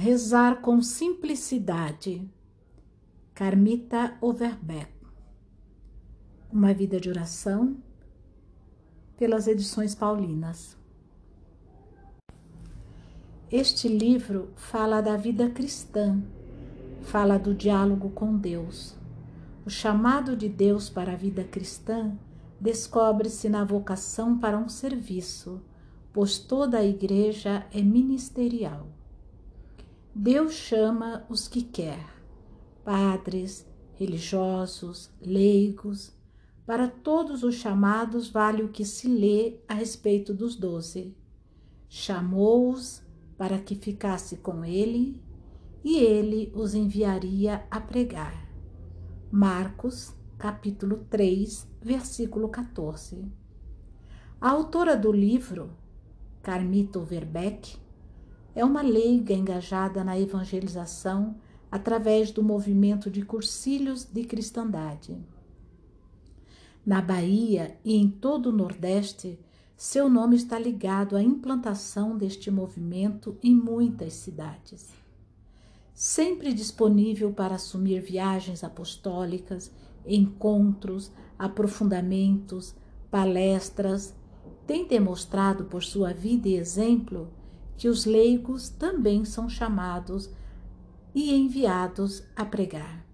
Rezar com simplicidade. Carmita Overbeck. Uma vida de oração pelas edições paulinas. Este livro fala da vida cristã, fala do diálogo com Deus. O chamado de Deus para a vida cristã descobre-se na vocação para um serviço, pois toda a igreja é ministerial. Deus chama os que quer, padres, religiosos, leigos. Para todos os chamados vale o que se lê a respeito dos doze. Chamou-os para que ficasse com ele, e ele os enviaria a pregar. Marcos, capítulo 3, versículo 14. A autora do livro, Carmita Verbeck, é uma leiga engajada na evangelização através do movimento de cursilhos de cristandade. Na Bahia e em todo o Nordeste, seu nome está ligado à implantação deste movimento em muitas cidades. Sempre disponível para assumir viagens apostólicas, encontros, aprofundamentos, palestras, tem demonstrado por sua vida e exemplo que os leigos também são chamados e enviados a pregar.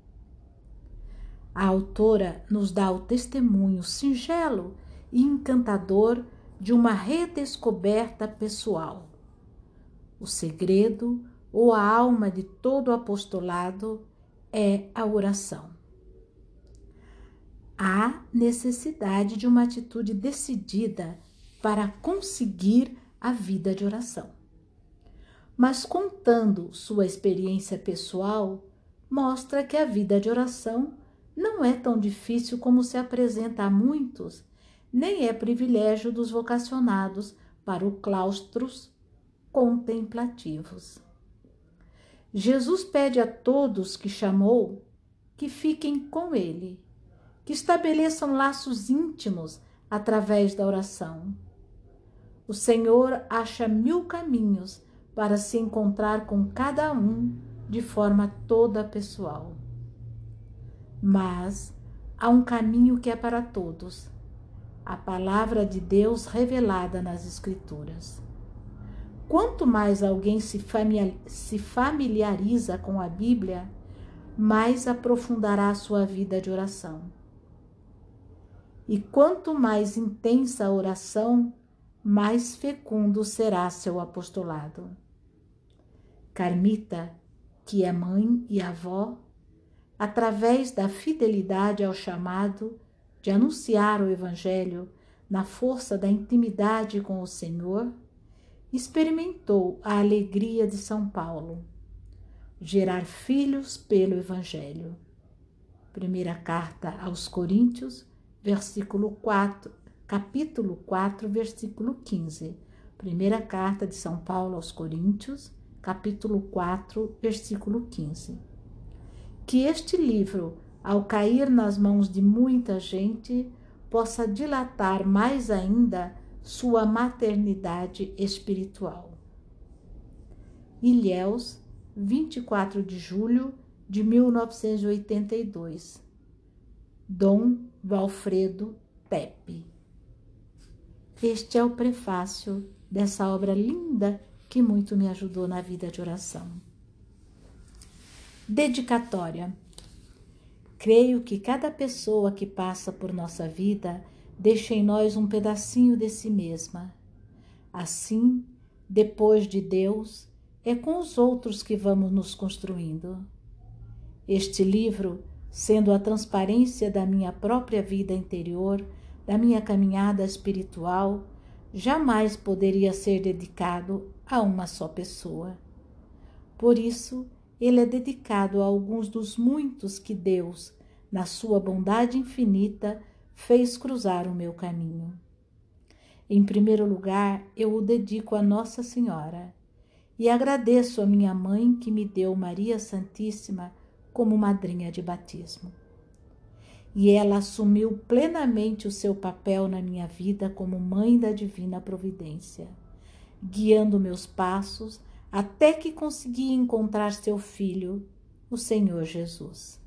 A autora nos dá o testemunho singelo e encantador de uma redescoberta pessoal. O segredo ou a alma de todo apostolado é a oração. Há necessidade de uma atitude decidida para conseguir a vida de oração mas contando sua experiência pessoal, mostra que a vida de oração não é tão difícil como se apresenta a muitos, nem é privilégio dos vocacionados para o claustros contemplativos. Jesus pede a todos que chamou que fiquem com ele, que estabeleçam laços íntimos através da oração. O Senhor acha mil caminhos para se encontrar com cada um de forma toda pessoal. Mas há um caminho que é para todos, a palavra de Deus revelada nas Escrituras. Quanto mais alguém se familiariza com a Bíblia, mais aprofundará a sua vida de oração. E quanto mais intensa a oração, mais fecundo será seu apostolado. Carmita, que é mãe e avó, através da fidelidade ao chamado de anunciar o Evangelho na força da intimidade com o Senhor, experimentou a alegria de São Paulo, gerar filhos pelo Evangelho. Primeira carta aos Coríntios, versículo 4, capítulo 4, versículo 15. Primeira carta de São Paulo aos Coríntios, capítulo 4, versículo 15. Que este livro, ao cair nas mãos de muita gente, possa dilatar mais ainda sua maternidade espiritual. Ilhéus, 24 de julho de 1982. Dom Valfredo Tepe. Este é o prefácio dessa obra linda que muito me ajudou na vida de oração. Dedicatória. Creio que cada pessoa que passa por nossa vida deixa em nós um pedacinho de si mesma. Assim, depois de Deus, é com os outros que vamos nos construindo. Este livro, sendo a transparência da minha própria vida interior, da minha caminhada espiritual, jamais poderia ser dedicado a uma só pessoa. Por isso, ele é dedicado a alguns dos muitos que Deus, na sua bondade infinita, fez cruzar o meu caminho. Em primeiro lugar, eu o dedico a Nossa Senhora e agradeço a minha mãe que me deu Maria Santíssima como madrinha de batismo e ela assumiu plenamente o seu papel na minha vida como mãe da divina providência, guiando meus passos até que consegui encontrar seu filho, o Senhor Jesus.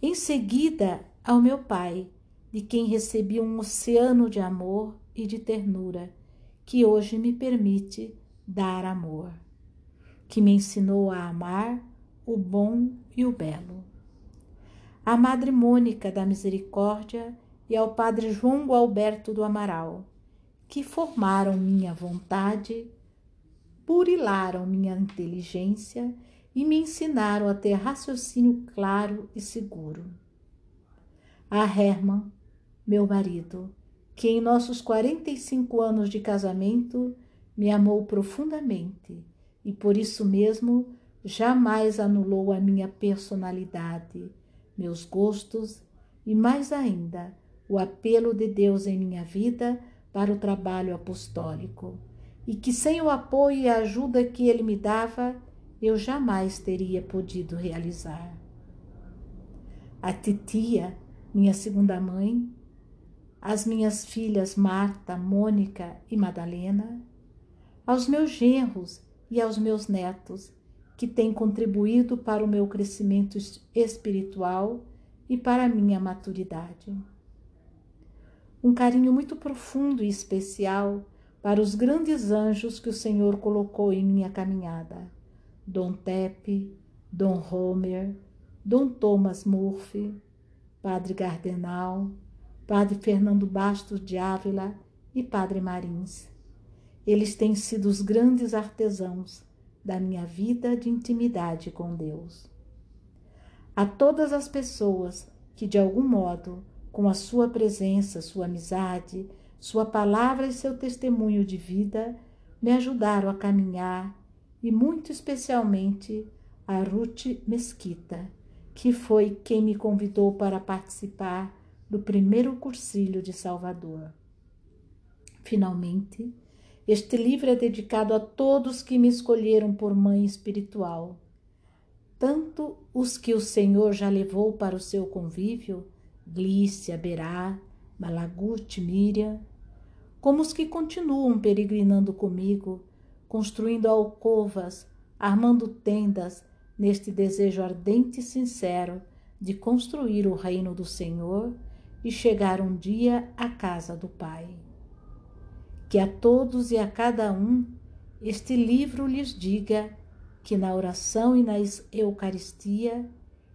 Em seguida, ao meu Pai, de quem recebi um oceano de amor e de ternura, que hoje me permite dar amor, que me ensinou a amar o bom e o belo. À Madre Mônica da Misericórdia e ao Padre João Alberto do Amaral, que formaram minha vontade, burilaram minha inteligência e me ensinaram a ter raciocínio claro e seguro. A Herman, meu marido, que em nossos 45 anos de casamento me amou profundamente e por isso mesmo jamais anulou a minha personalidade, meus gostos e mais ainda o apelo de Deus em minha vida para o trabalho apostólico, e que sem o apoio e a ajuda que ele me dava, eu jamais teria podido realizar. A titia, minha segunda mãe, às minhas filhas Marta, Mônica e Madalena, aos meus genros e aos meus netos, que têm contribuído para o meu crescimento espiritual e para a minha maturidade. Um carinho muito profundo e especial para os grandes anjos que o Senhor colocou em minha caminhada: Dom Tepe, Dom Homer, Dom Thomas Murphy, Padre Gardenal, Padre Fernando Bastos de Ávila e Padre Marins. Eles têm sido os grandes artesãos da minha vida de intimidade com Deus. A todas as pessoas que, de algum modo, com a sua presença, sua amizade, sua palavra e seu testemunho de vida, me ajudaram a caminhar, e muito especialmente a Ruth Mesquita, que foi quem me convidou para participar do primeiro cursilho de Salvador. Finalmente, este livro é dedicado a todos que me escolheram por mãe espiritual, tanto os que o Senhor já levou para o seu convívio, Glícia, Berá, Malagut, Miriam, como os que continuam peregrinando comigo, construindo alcovas, armando tendas, neste desejo ardente e sincero de construir o reino do Senhor e chegar um dia à casa do Pai. Que a todos e a cada um este livro lhes diga que na oração e na Eucaristia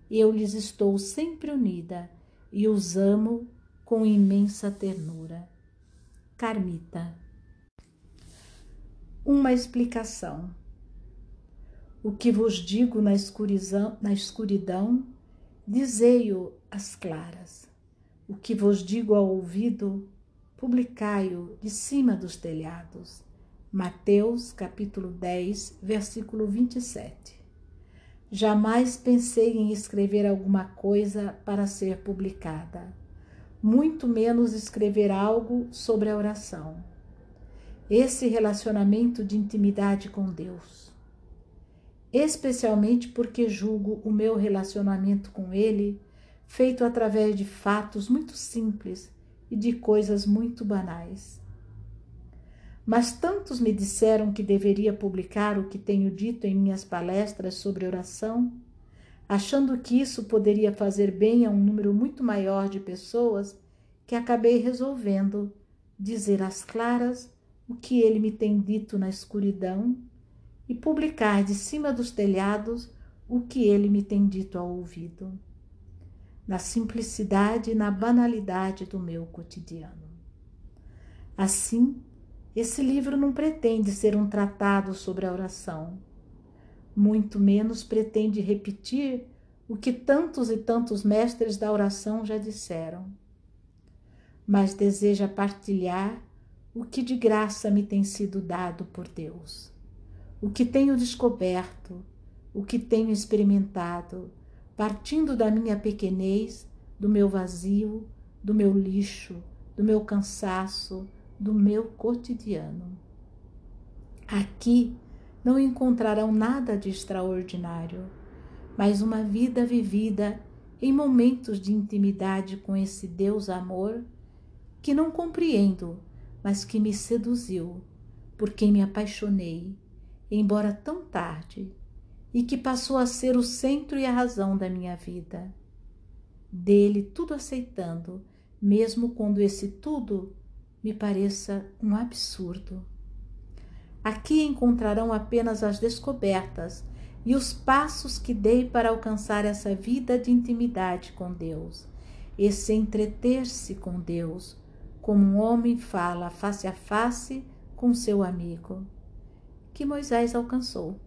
eu lhes estou sempre unida e os amo com imensa ternura. Carmita. Uma explicação. O que vos digo na escuridão, na escuridão dizei-o às claras. O que vos digo ao ouvido, publicai-o de cima dos telhados. Mateus capítulo 10, versículo 27. Jamais pensei em escrever alguma coisa para ser publicada, muito menos escrever algo sobre a oração. Esse relacionamento de intimidade com Deus. Especialmente porque julgo o meu relacionamento com Ele feito através de fatos muito simples e de coisas muito banais. Mas tantos me disseram que deveria publicar o que tenho dito em minhas palestras sobre oração, achando que isso poderia fazer bem a um número muito maior de pessoas, que acabei resolvendo dizer às claras o que ele me tem dito na escuridão e publicar de cima dos telhados o que ele me tem dito ao ouvido na simplicidade e na banalidade do meu cotidiano. Assim, esse livro não pretende ser um tratado sobre a oração, muito menos pretende repetir o que tantos e tantos mestres da oração já disseram, mas deseja partilhar o que de graça me tem sido dado por Deus, o que tenho descoberto, o que tenho experimentado partindo da minha pequenez, do meu vazio, do meu lixo, do meu cansaço, do meu cotidiano. Aqui não encontrarão nada de extraordinário, mas uma vida vivida em momentos de intimidade com esse Deus amor que não compreendo, mas que me seduziu, por quem me apaixonei embora tão tarde, e que passou a ser o centro e a razão da minha vida. Dele tudo aceitando, mesmo quando esse tudo me pareça um absurdo. Aqui encontrarão apenas as descobertas e os passos que dei para alcançar essa vida de intimidade com Deus, esse entreter-se com Deus, como um homem fala face a face com seu amigo, que Moisés alcançou.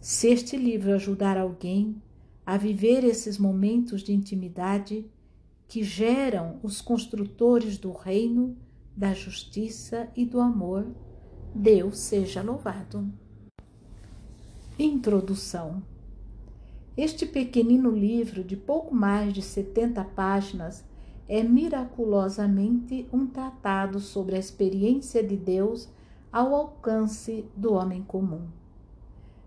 Se este livro ajudar alguém a viver esses momentos de intimidade que geram os construtores do reino, da justiça e do amor, Deus seja louvado. Introdução Este pequenino livro de pouco mais de 70 páginas é miraculosamente um tratado sobre a experiência de Deus ao alcance do homem comum.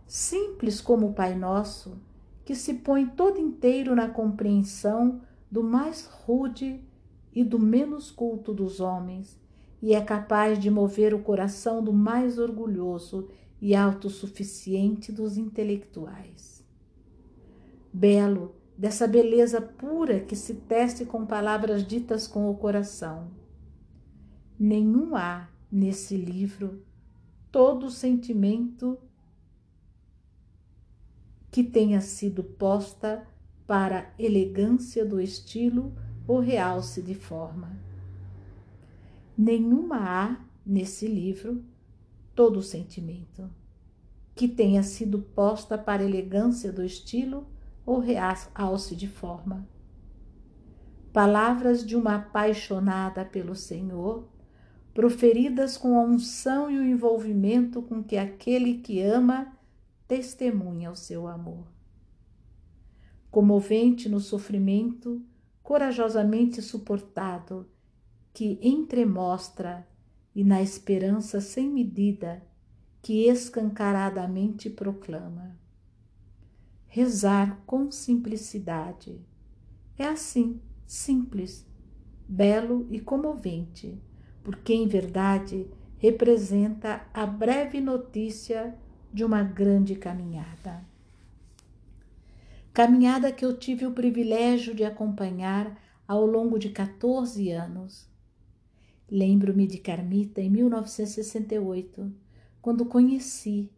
Simples como o Pai Nosso, que se põe todo inteiro na compreensão do mais rude e do menos culto dos homens, e é capaz de mover o coração do mais orgulhoso e autossuficiente dos intelectuais. Belo, dessa beleza pura que se tece com palavras ditas com o coração. Nenhum há nesse livro todo sentimento que tenha sido posta para elegância do estilo ou realce de forma. Nenhuma há nesse livro todo sentimento, que tenha sido posta para elegância do estilo ou realce de forma. Palavras de uma apaixonada pelo Senhor, proferidas com a unção e o envolvimento com que aquele que ama testemunha o seu amor. Comovente no sofrimento, corajosamente suportado, que entremostra e na esperança sem medida que escancaradamente proclama. Rezar com simplicidade. É assim, simples, belo e comovente, porque em verdade representa a breve notícia de uma grande caminhada. Caminhada que eu tive o privilégio de acompanhar ao longo de 14 anos Lembro-me de Carmita em 1968, quando conheci,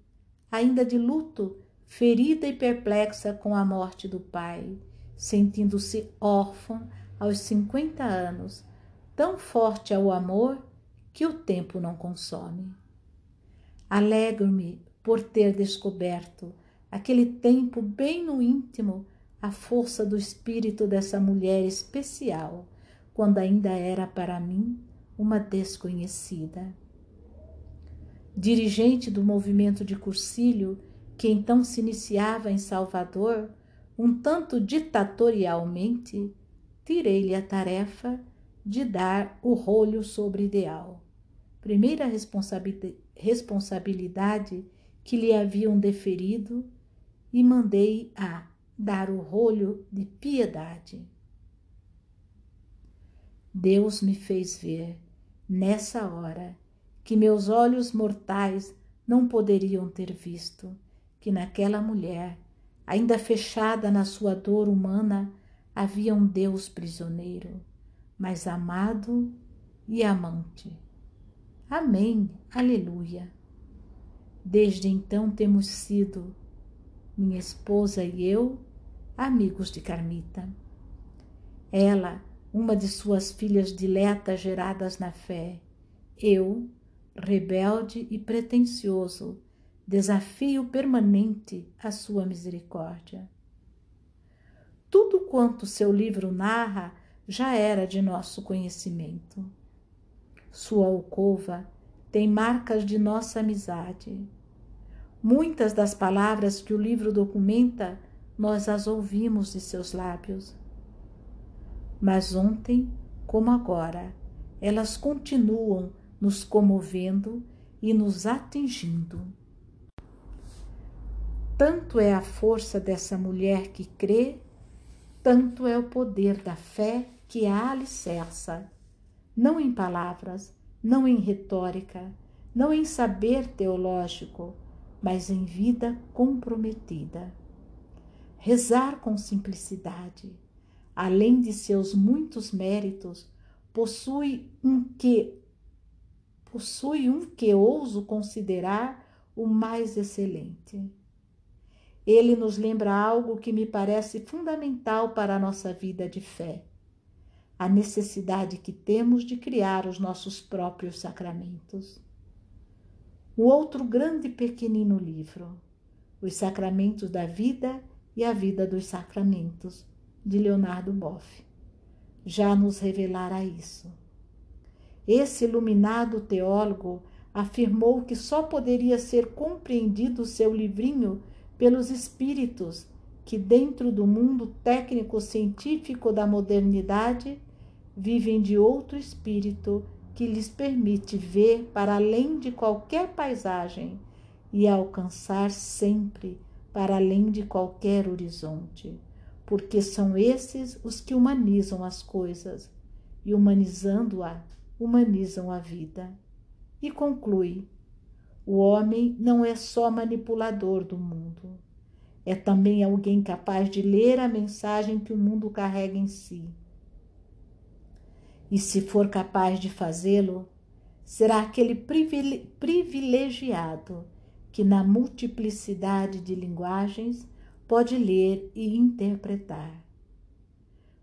ainda de luto, ferida e perplexa com a morte do pai, sentindo-se órfã aos 50 anos, tão forte é o amor que o tempo não consome. Alegro-me por ter descoberto, aquele tempo bem no íntimo, a força do espírito dessa mulher especial, quando ainda era para mim uma desconhecida. Dirigente do movimento de Cursilho, que então se iniciava em Salvador, um tanto ditatorialmente, tirei-lhe a tarefa de dar o rolho sobre ideal. Primeira responsabilidade que lhe haviam deferido e mandei a dar o rolho de piedade. Deus me fez ver, nessa hora, que meus olhos mortais não poderiam ter visto, que naquela mulher, ainda fechada na sua dor humana, havia um Deus prisioneiro, mas amado e amante. Amém, aleluia. Desde então temos sido, minha esposa e eu, amigos de Carmita. Ela, uma de suas filhas diletas geradas na fé. Eu, rebelde e pretensioso, desafio permanente a sua misericórdia. Tudo quanto seu livro narra já era de nosso conhecimento. Sua alcova tem marcas de nossa amizade. Muitas das palavras que o livro documenta, nós as ouvimos de seus lábios mas ontem como agora, elas continuam nos comovendo e nos atingindo. Tanto é a força dessa mulher que crê, tanto é o poder da fé que a alicerça, não em palavras, não em retórica, não em saber teológico, mas em vida comprometida. Rezar com simplicidade, além de seus muitos méritos, possui um que possui um que ouso considerar o mais excelente. Ele nos lembra algo que me parece fundamental para a nossa vida de fé: a necessidade que temos de criar os nossos próprios sacramentos. O outro grande pequenino livro, Os Sacramentos da Vida e a Vida dos Sacramentos, de Leonardo Boff, já nos revelará isso. Esse iluminado teólogo afirmou que só poderia ser compreendido seu livrinho pelos espíritos que, dentro do mundo técnico-científico da modernidade, vivem de outro espírito que lhes permite ver para além de qualquer paisagem e alcançar sempre para além de qualquer horizonte, porque são esses os que humanizam as coisas e, humanizando-a, humanizam a vida. E conclui: o homem não é só manipulador do mundo, é também alguém capaz de ler a mensagem que o mundo carrega em si e se for capaz de fazê-lo, será aquele privilegiado que, na multiplicidade de linguagens, pode ler e interpretar.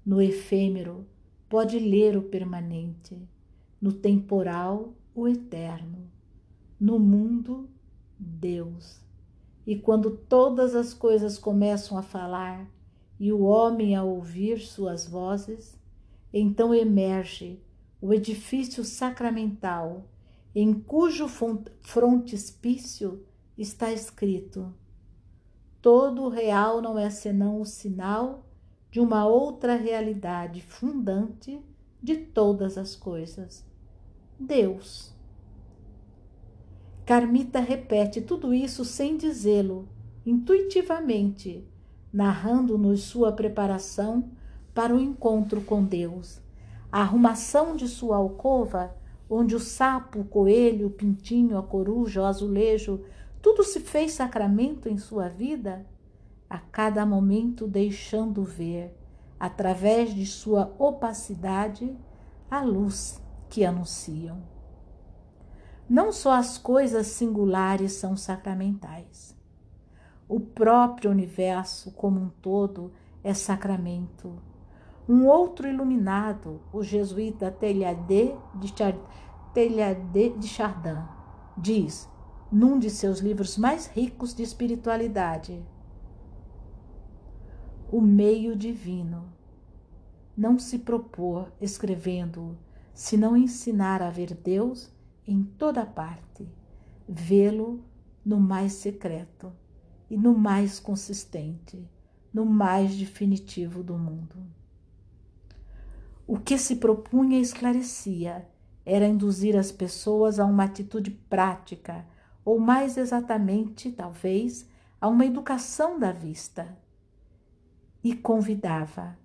No efêmero, pode ler o permanente, no temporal, o eterno, no mundo, Deus. E quando todas as coisas começam a falar e o homem a ouvir suas vozes, então emerge o edifício sacramental, em cujo frontispício está escrito: Todo real não é senão o sinal de uma outra realidade fundante de todas as coisas. Deus. Carmita repete tudo isso sem dizê-lo, intuitivamente, narrando-nos sua preparação para o encontro com Deus. A arrumação de sua alcova, onde o sapo, o coelho, o pintinho, a coruja, o azulejo, tudo se fez sacramento em sua vida, a cada momento deixando ver, através de sua opacidade, a luz que anunciam. Não só as coisas singulares são sacramentais. O próprio universo como um todo é sacramento um outro iluminado, o jesuíta Teilhardé de Chardin, diz, num de seus livros mais ricos de espiritualidade, o meio divino. Não se propor, escrevendo, senão ensinar a ver Deus em toda parte, vê-lo no mais secreto e no mais consistente, no mais definitivo do mundo. O que se propunha esclarecia era induzir as pessoas a uma atitude prática, ou mais exatamente, talvez, a uma educação da vista. E convidava: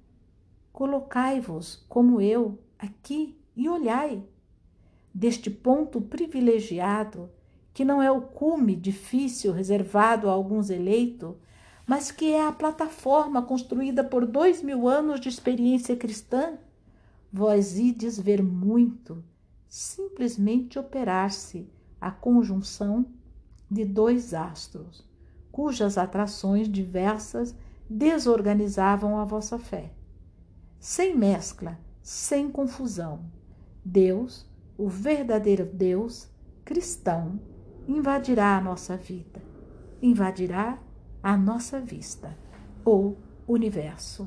colocai-vos como eu aqui e olhai. Deste ponto privilegiado, que não é o cume difícil reservado a alguns eleitos, mas que é a plataforma construída por dois mil anos de experiência cristã vós ides ver muito, simplesmente operar-se a conjunção de dois astros, cujas atrações diversas desorganizavam a vossa fé. Sem mescla, sem confusão, Deus, o verdadeiro Deus cristão, invadirá a nossa vida, invadirá a nossa vista, o universo.